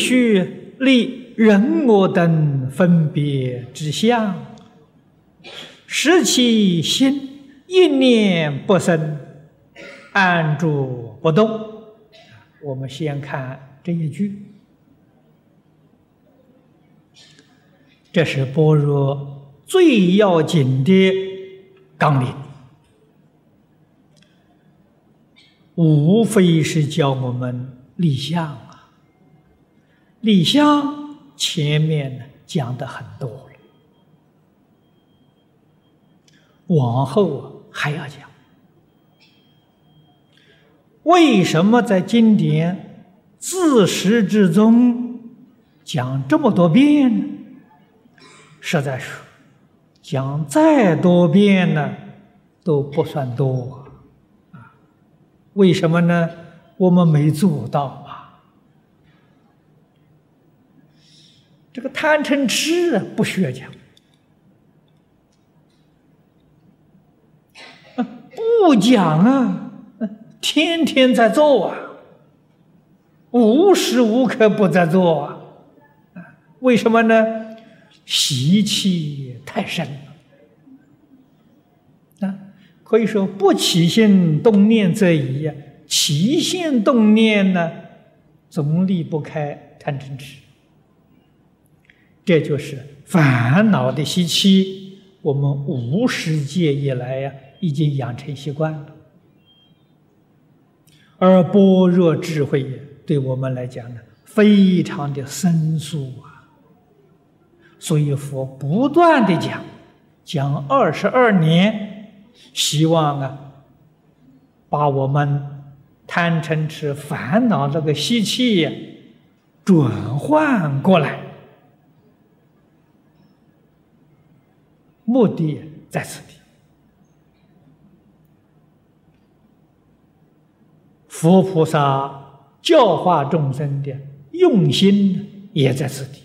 须立人我等分别之相，使其心一念不生，安住不动。我们先看这一句，这是般若最要紧的纲领，无非是教我们立相。立相前面呢讲的很多了，往后还要讲。为什么在经典自始至终讲这么多遍呢？实在是讲再多遍呢都不算多啊！为什么呢？我们没做到啊！这个贪嗔痴啊，不需要讲，不讲啊！天天在做啊，无时无刻不在做啊，为什么呢？习气太深了啊，可以说不起心动念则已呀，起心动念呢，总离不开贪嗔痴，这就是烦恼的习气，我们无始界以来呀，已经养成习惯了。而般若智慧对我们来讲呢，非常的生疏啊。所以佛不断的讲，讲二十二年，希望啊，把我们贪嗔痴烦恼那个习气转换过来，目的在此地。佛菩萨教化众生的用心也在此地，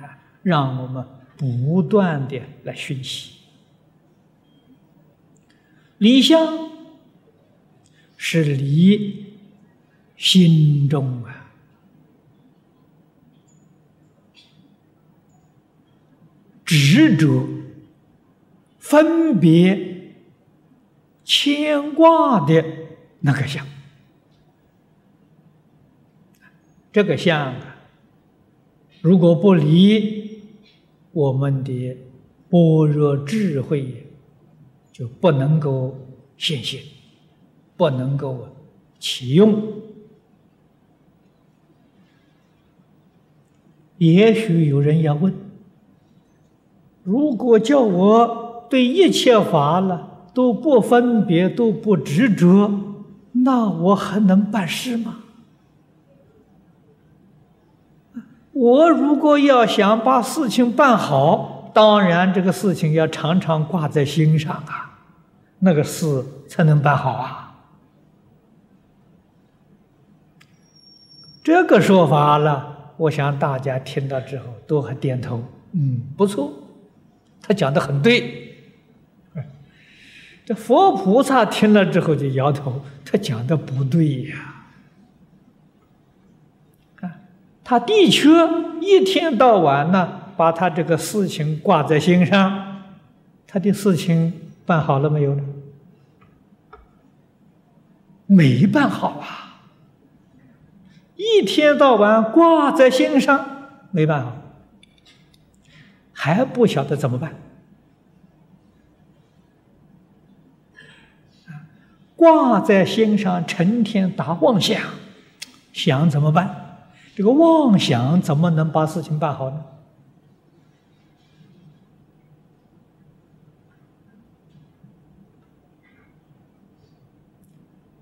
啊，让我们不断的来学习。理想是离心中啊，执着、分别、牵挂的那个相。这个相啊，如果不离我们的般若智慧，就不能够显现，不能够启用。也许有人要问：如果叫我对一切法了都不分别、都不执着，那我还能办事吗？我如果要想把事情办好，当然这个事情要常常挂在心上啊，那个事才能办好啊。这个说法了，我想大家听到之后都会点头，嗯，不错，他讲的很对。佛菩萨听了之后就摇头，他讲的不对呀。他的确一天到晚呢，把他这个事情挂在心上，他的事情办好了没有呢？没办好啊！一天到晚挂在心上，没办好，还不晓得怎么办。挂在心上，成天打妄想，想怎么办？这个妄想怎么能把事情办好呢？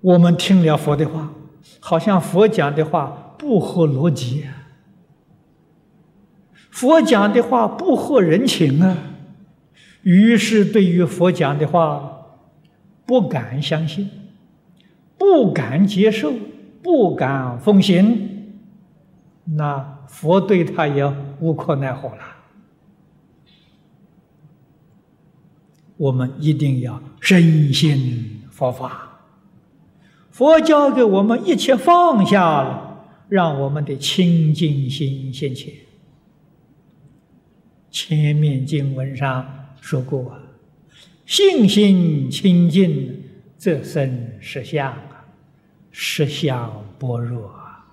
我们听了佛的话，好像佛讲的话不合逻辑，佛讲的话不合人情啊，于是对于佛讲的话不敢相信，不敢接受，不敢奉行。那佛对他也无可奈何了。我们一定要深信佛法，佛教给我们一切放下了，让我们的清净心现前。前面经文上说过啊，信心清净，则生实相啊，实相般若啊，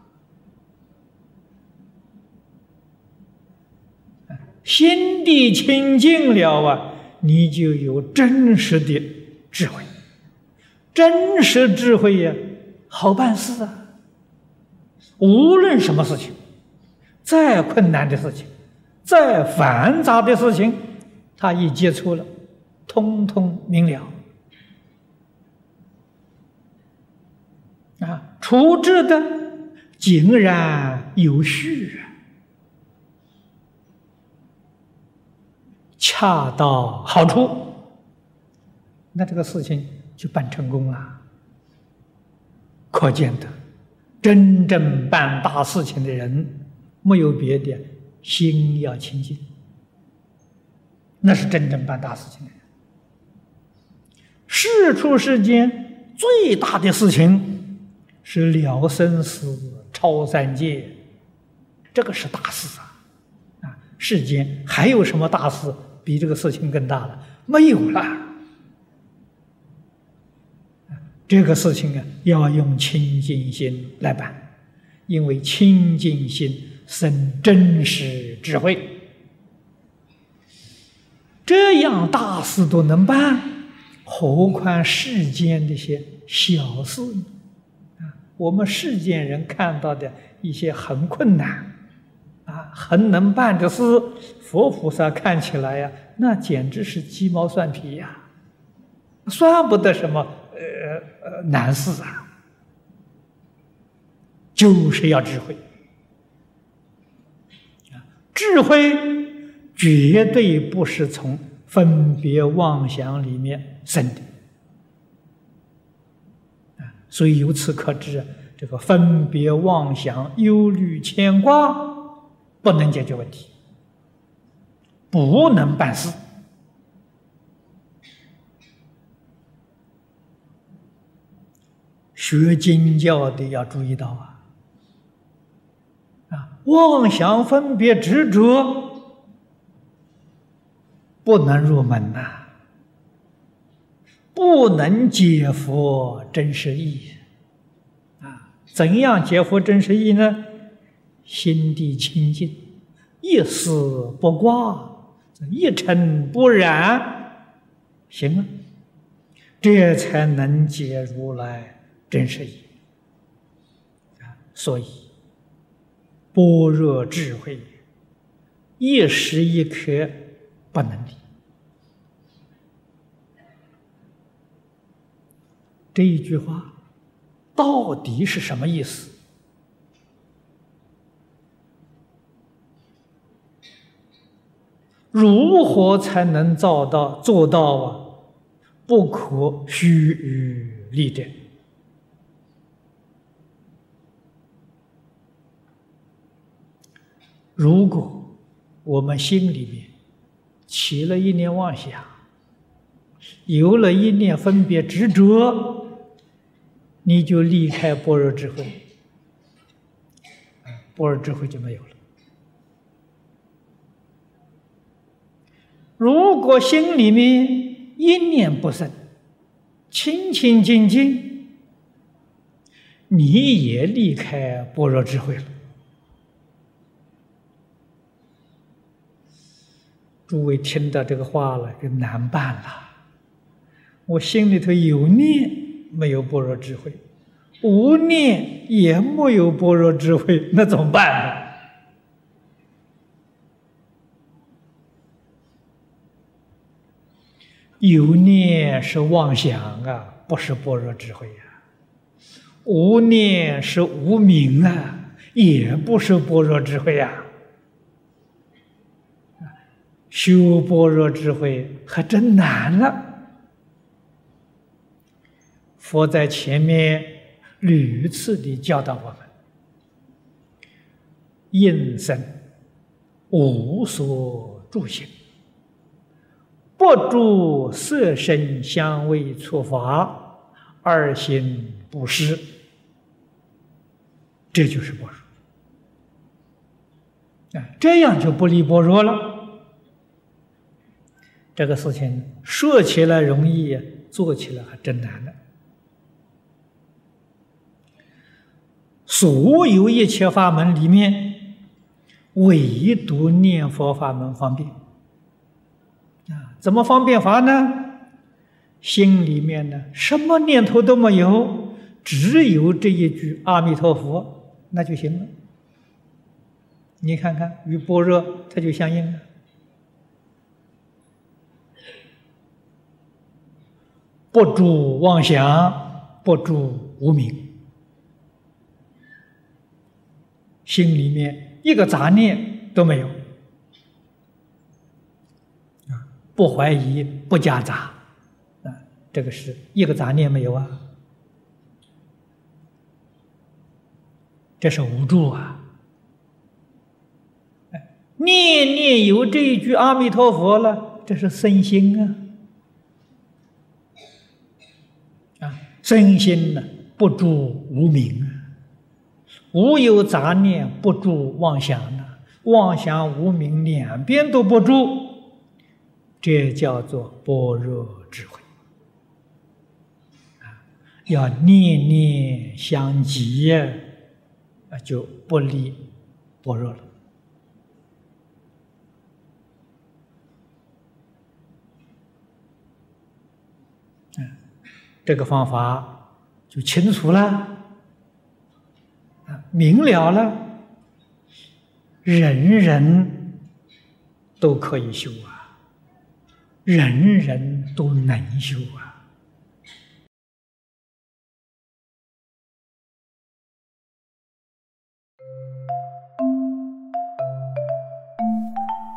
心地清净了啊，你就有真实的智慧，真实智慧呀，好办事啊。无论什么事情，再困难的事情，再繁杂的事情，他一接触了，通通明了。啊，处置的井然有序，恰到好处，那这个事情就办成功了，可见的。真正办大事情的人，没有别的，心要清净，那是真正办大事情的人。世出世间最大的事情是了生死、超三界，这个是大事啊！啊，世间还有什么大事比这个事情更大了？没有了。这个事情啊，要用清净心来办，因为清净心生真实智慧。这样大事都能办，何况世间这些小事？啊，我们世间人看到的一些很困难、啊很能办的事，佛菩萨看起来呀，那简直是鸡毛蒜皮呀，算不得什么。呃呃，难事啊，就是要智慧啊！智慧绝对不是从分别妄想里面生的啊！所以由此可知，这个分别妄想、忧虑、牵挂，不能解决问题，不能办事。学经教的要注意到啊，啊，妄想分别执着不能入门呐，不能解佛真实义啊。怎样解佛真实义呢？心地清净，一丝不挂，一尘不染，行了，这才能解如来。真实义啊，所以般若智慧一时一刻不能离。这一句话到底是什么意思？如何才能做到做到啊？不可虚与立者。如果我们心里面起了一念妄想，有了一念分别执着，你就离开般若智慧，般若智慧就没有了。如果心里面一念不生，清清净净，你也离开般若智慧了。诸位听到这个话了，就难办了。我心里头有念，没有般若智慧；无念也没有般若智慧，那怎么办呢？有念是妄想啊，不是般若智慧呀；无念是无明啊，也不是般若智慧呀。修般若智慧还真难了。佛在前面屡次的教导我们：应生无所住行，不住色身香味触法，二心不失。这就是般若。啊，这样就不离般若了。这个事情说起来容易，做起来还真难的。所有一切法门里面，唯独念佛法门方便。啊，怎么方便法呢？心里面呢，什么念头都没有，只有这一句阿弥陀佛，那就行了。你看看，与般若它就相应了。不住妄想，不住无明，心里面一个杂念都没有，啊，不怀疑，不夹杂，啊，这个是一个杂念没有啊，这是无助啊，念念有这一句阿弥陀佛了，这是身心啊。真心呢，不住无明啊；无有杂念，不住妄想呢。妄想无明两边都不住，这叫做般若智慧啊！要念念相继啊，就不离般若了。这个方法就清楚了，啊，明了了，人人都可以修啊，人人都能修啊。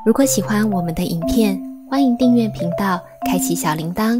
如果喜欢我们的影片，欢迎订阅频道，开启小铃铛。